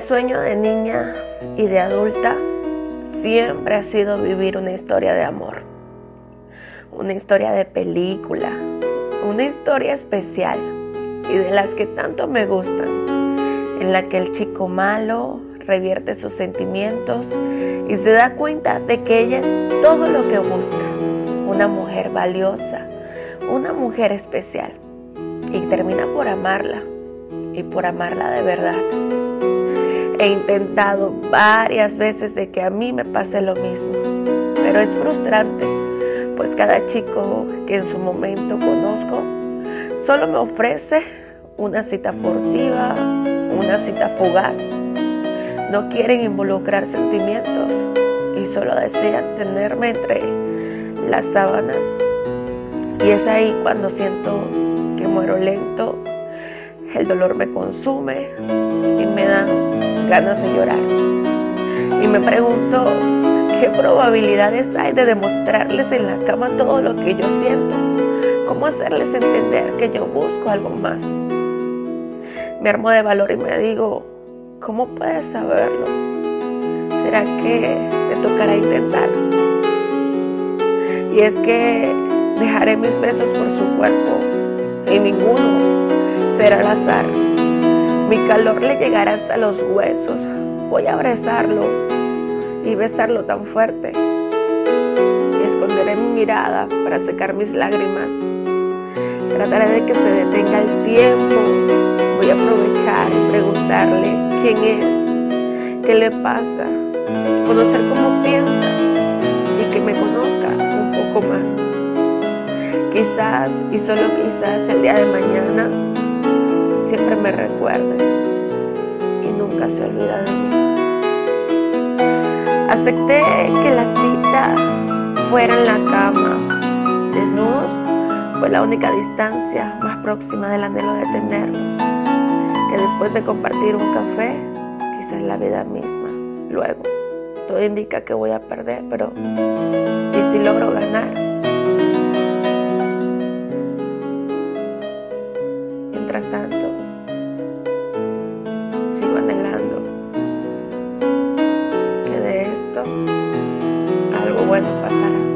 sueño de niña y de adulta siempre ha sido vivir una historia de amor, una historia de película, una historia especial y de las que tanto me gustan, en la que el chico malo revierte sus sentimientos y se da cuenta de que ella es todo lo que busca, una mujer valiosa, una mujer especial y termina por amarla y por amarla de verdad. He intentado varias veces de que a mí me pase lo mismo, pero es frustrante, pues cada chico que en su momento conozco solo me ofrece una cita furtiva, una cita fugaz. No quieren involucrar sentimientos y solo desean tenerme entre las sábanas. Y es ahí cuando siento que muero lento el dolor me consume y me dan ganas de llorar. Y me pregunto qué probabilidades hay de demostrarles en la cama todo lo que yo siento. ¿Cómo hacerles entender que yo busco algo más? Me armo de valor y me digo, ¿cómo puedes saberlo? ¿Será que te tocará intentar? Y es que dejaré mis besos por su cuerpo y ninguno será al azar. Mi calor le llegará hasta los huesos. Voy a abrazarlo y besarlo tan fuerte. Y esconderé mi mirada para secar mis lágrimas. Trataré de que se detenga el tiempo. Voy a aprovechar y preguntarle quién es, qué le pasa, conocer cómo piensa y que me conozca un poco más. Quizás y solo quizás el día de mañana siempre me recuerde y nunca se olvida de mí. Acepté que la cita fuera en la cama. Desnudos fue la única distancia más próxima del anhelo de tenernos. Que después de compartir un café, quizás la vida misma. Luego, todo indica que voy a perder, pero ¿y si logro ganar? Pasará.